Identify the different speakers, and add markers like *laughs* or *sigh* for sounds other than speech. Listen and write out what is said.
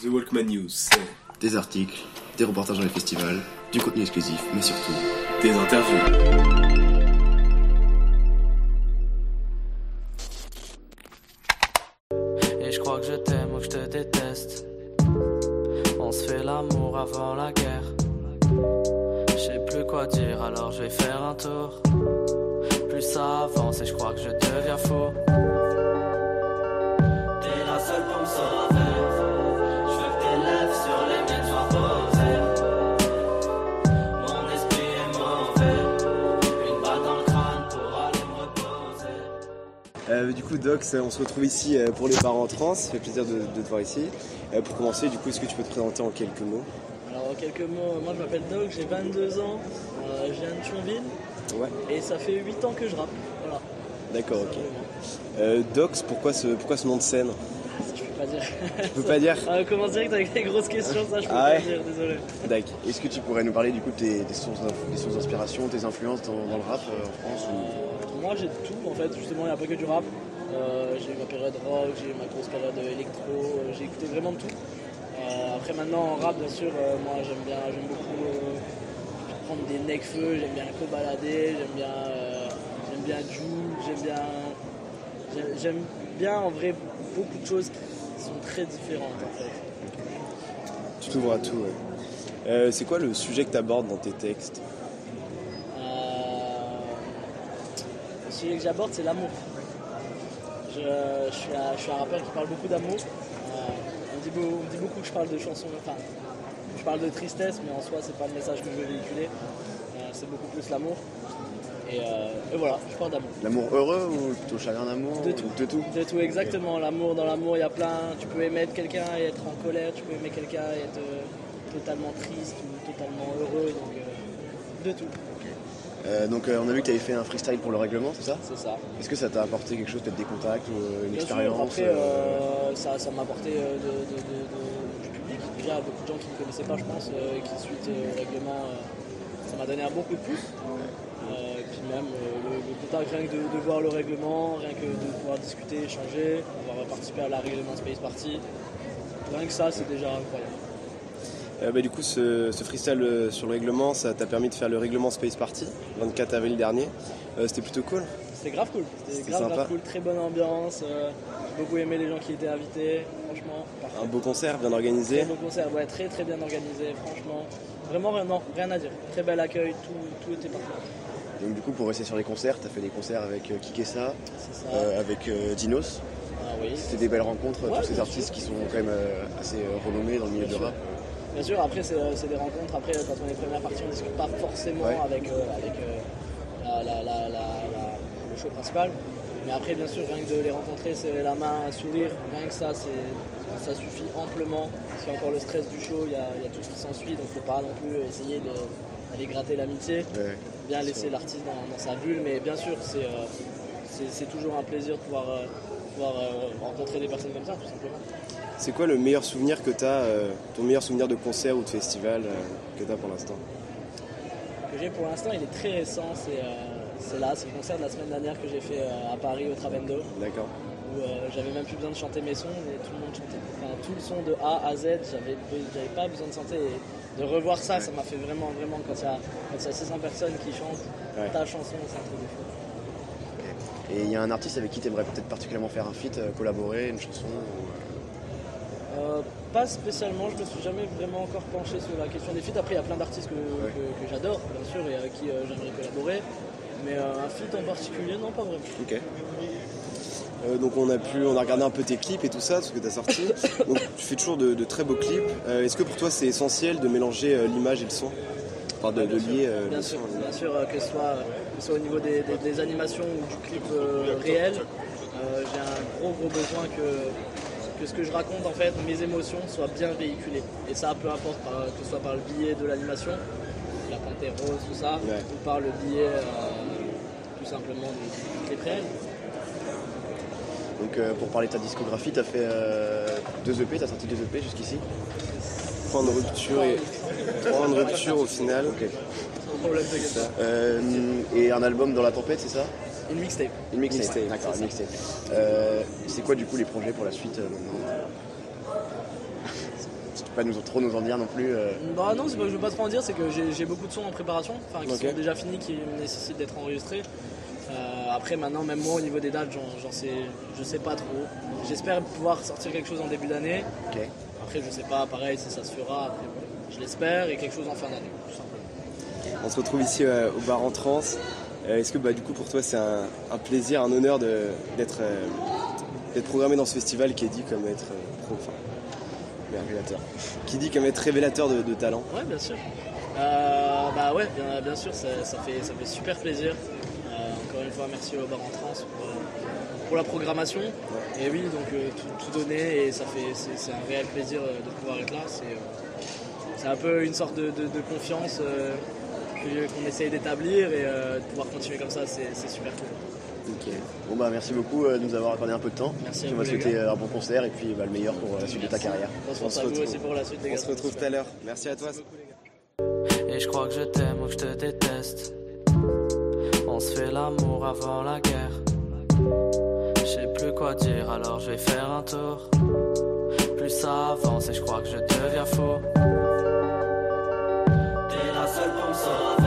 Speaker 1: The Walkman News, c'est
Speaker 2: Des articles, des reportages dans les festivals, du contenu exclusif, mais surtout
Speaker 1: des interviews.
Speaker 3: Et je crois que je t'aime ou que je te déteste. On se fait l'amour avant la guerre. Je sais plus quoi dire, alors je vais faire un tour. Plus ça avance et je crois que je deviens fou.
Speaker 4: Euh, du coup, Doc, on se retrouve ici euh, pour les parents trans. Ça fait plaisir de, de te voir ici. Euh, pour commencer, du coup, est-ce que tu peux te présenter en quelques mots?
Speaker 5: Alors en quelques mots, moi je m'appelle Doc, j'ai 22 ans, je viens de Thionville
Speaker 4: Ouais.
Speaker 5: et ça fait 8 ans que je rappe. Voilà.
Speaker 4: D'accord, ok. Dox, pourquoi ce, pourquoi ce nom de scène?
Speaker 5: Peux pas dire.
Speaker 4: Tu peux pas dire *laughs*
Speaker 5: Ah, commence direct avec des grosses questions, ça je peux
Speaker 4: Ah
Speaker 5: pas dire, désolé.
Speaker 4: D'accord. Est-ce que tu pourrais nous parler du coup de tes, des sources d'inspiration, tes influences dans, dans le rap euh, en France ou...
Speaker 5: Moi j'ai tout en fait, justement il n'y a pas que du rap. Euh, j'ai eu ma période rock, j'ai eu ma grosse période électro, euh, j'ai écouté vraiment de tout. Euh, après maintenant en rap bien sûr, moi j'aime bien, j'aime beaucoup prendre des necfeux, j'aime bien co-balader, j'aime bien, j'aime bien Jules, j'aime bien, j'aime- bien en vrai beaucoup de choses sont très différentes en fait.
Speaker 4: Tu t'ouvres à tout, ouais. Euh, c'est quoi le sujet que tu abordes dans tes textes?
Speaker 5: Euh, le sujet que j'aborde, c'est l'amour. Je, je suis un, je suis un rappeur qui parle beaucoup d'amour. Euh, on, me dit beau- on me dit beaucoup que je parle de chansons, enfin, je parle de tristesse, mais en soi, c'est pas le message que je veux véhiculer. Euh, c'est beaucoup plus l'amour. Et, euh, et voilà, je parle d'amour.
Speaker 4: L'amour heureux ou plutôt chagrin d'amour
Speaker 5: De
Speaker 4: ou-
Speaker 5: tout.
Speaker 4: De tout
Speaker 5: De tout, exactement. L'amour, dans l'amour, il y a plein. Tu peux aimer quelqu'un et être en colère, tu peux aimer quelqu'un et être euh, totalement triste ou totalement heureux. Donc, euh, tout,
Speaker 4: Euh, Donc euh, on a vu que tu avais fait un freestyle pour le règlement, c'est ça
Speaker 5: c'est ça.
Speaker 4: Est-ce que ça t'a apporté quelque chose, peut-être des contacts ou euh, une
Speaker 5: Bien sûr,
Speaker 4: expérience
Speaker 5: après, ça, ça m'a apporté de, de- de- de- du public. Déjà, beaucoup de gens qui ne me connaissaient pas, je pense, et qui, suite au règlement, ça m'a donné un bon coup de pouce. Et puis même le, le contact, rien que de, de voir le règlement, rien que de pouvoir discuter, échanger, pouvoir participer à la règlement Space Party. Rien que ça, c'est déjà incroyable.
Speaker 4: Euh, bah, du coup, ce, ce freestyle euh, sur le règlement, ça t'a permis de faire le règlement Space Party, 24 avril dernier. Euh, C'était plutôt cool.
Speaker 5: C'était grave cool. C'était grave, cool, très bonne ambiance. euh, J'ai beaucoup aimé les gens qui étaient invités, franchement. parfait.
Speaker 4: Un beau concert, bien organisé.
Speaker 5: Très beau concert, ouais, très très bien organisé, franchement. Vraiment, rien, non, rien à dire. Très bel accueil, tout, tout était parfait.
Speaker 4: Donc du coup, pour rester sur les concerts, t'as fait des concerts avec Kikessa, avec Dinos.
Speaker 5: ah oui.
Speaker 4: C'était des belles rencontres,
Speaker 5: Ouais,
Speaker 4: tous ces artistes
Speaker 5: sûr.
Speaker 4: qui sont quand même assez renommés dans le milieu
Speaker 5: Bien
Speaker 4: du
Speaker 5: sûr. Bien sûr, après, c'est c'est des rencontres. Après, quand on est première partie, on ne discute pas forcément
Speaker 4: Ouais.
Speaker 5: avec, euh, avec euh, la- la- la- la- la- le show principal. Mais après, bien sûr, rien que de les rencontrer, c'est la main, un sourire, rien que ça, c'est- ça suffit amplement. Y a encore le stress du show, il y a, il y a tout ce qui s'ensuit, donc il ne faut pas non plus essayer d'aller gratter l'amitié.
Speaker 4: Ouais.
Speaker 5: bien laisser l'artiste dans, dans sa bulle, mais bien sûr, c'est euh, toujours un plaisir de pouvoir, euh, pouvoir euh, rencontrer des personnes comme ça, tout simplement.
Speaker 4: C'est quoi le meilleur souvenir que t'as, euh, ton meilleur souvenir de concert ou de festival euh, que t'as pour l'instant?
Speaker 5: Que j'ai pour l'instant, il est très récent, c'est euh, c'est là, c'est le concert de la semaine dernière que j'ai fait à Paris au Travendo,
Speaker 4: D'accord.
Speaker 5: où j'avais même plus besoin de chanter mes sons, mais tout le monde chantait. Enfin, tout le son de A à Z, j'avais j'avais pas besoin de chanter. Et de revoir ça, ça m'a fait vraiment, vraiment, quand il y, a- quand il y a 600 personnes qui chantent
Speaker 4: Ouais.
Speaker 5: ta chanson, c'est un truc de fou.
Speaker 4: Et il y a un artiste avec qui t'aimerais peut-être particulièrement faire un feat, collaborer, une chanson ou, euh,
Speaker 5: pas spécialement, je me suis jamais vraiment encore penché sur la question des feats. Après, il y a plein d'artistes que, que- que j'adore, bien sûr, et avec qui euh, j'aimerais collaborer. Mais euh, un feat en particulier, non, pas vraiment.
Speaker 4: Ok. Euh, donc on a pu, on a regardé un peu tes clips et tout ça, tout ce que tu as sorti. *laughs* Donc tu fais toujours de, de très beaux clips. Euh, Est-ce que pour toi c'est essentiel de mélanger euh, l'image et le son? Enfin de, de lier euh,
Speaker 5: Bien sûr, bien sûr euh, que, ce soit, que ce soit au niveau des, des- des animations ou du clip euh, réel, euh, j'ai un gros gros besoin que, que ce que je raconte, en fait, mes émotions soient bien véhiculées. Et ça, peu importe, par- que ce soit par le biais de l'animation, la panthère rose, tout ça,
Speaker 4: Ouais.
Speaker 5: ou par le biais euh, tout simplement clip réel.
Speaker 4: Donc euh, pour parler de ta discographie, tu as fait euh, deux EP, tu as sorti deux EP jusqu'ici Point de rupture et point de rupture au final. Euh, et un album dans la tempête, c'est ça?
Speaker 5: Une mixtape.
Speaker 4: Une mixtape. D'accord, une mixtape. Euh, c'est quoi du coup les projets pour la suite euh, maintenant?
Speaker 6: Pas nous, trop nous en dire non plus. euh.
Speaker 5: Bah non, c'est pas que je veux pas trop en dire, c'est que j'ai beaucoup de sons en préparation, enfin qui sont déjà finis, qui nécessitent d'être enregistrés. Euh, après maintenant, même moi au niveau des dates, j'en sais, je sais pas trop. J'espère pouvoir sortir quelque chose en début d'année. Après, je sais pas, pareil, si ça se fera. Après, je l'espère et quelque chose en fin d'année, tout simplement.
Speaker 4: On se retrouve ici au bar en trans. Euh, Est-ce que bah, du coup pour toi c'est un, un plaisir, un honneur d'être euh, d'être programmé dans ce festival qui est dit comme être euh, pro, enfin, mais révélateur, qui dit comme être révélateur de, de talent.
Speaker 5: Ouais, bien sûr. Euh, bah ouais, bien, bien sûr, ça, ça fait, ça fait super plaisir. Euh, encore une fois, merci au bar en trans pour, pour la programmation. Et oui, donc euh, tout, tout donner et ça fait, c'est un réel plaisir de pouvoir être là. C'est un peu une sorte de, de- de confiance qu'on essaye d'établir et euh, de pouvoir continuer comme ça, c'est super cool.
Speaker 6: Ok. Bon bah merci beaucoup euh, de nous avoir accordé un peu de temps.
Speaker 5: Merci à
Speaker 6: on
Speaker 5: vous,
Speaker 6: va
Speaker 5: les
Speaker 6: souhaiter euh, un bon concert et puis bah, le meilleur pour la suite de ta carrière.
Speaker 5: On se
Speaker 4: On retrouve.
Speaker 5: aussi pour la suite, les
Speaker 4: On
Speaker 5: gars.
Speaker 4: se retrouve tout à l'heure. Merci à toi.
Speaker 5: Merci beaucoup, les gars.
Speaker 3: Et je crois que je t'aime ou que je te déteste. On se fait l'amour avant la guerre. Je sais plus quoi dire, alors je vais faire un tour. Plus ça avance et je crois que je deviens fou. T'es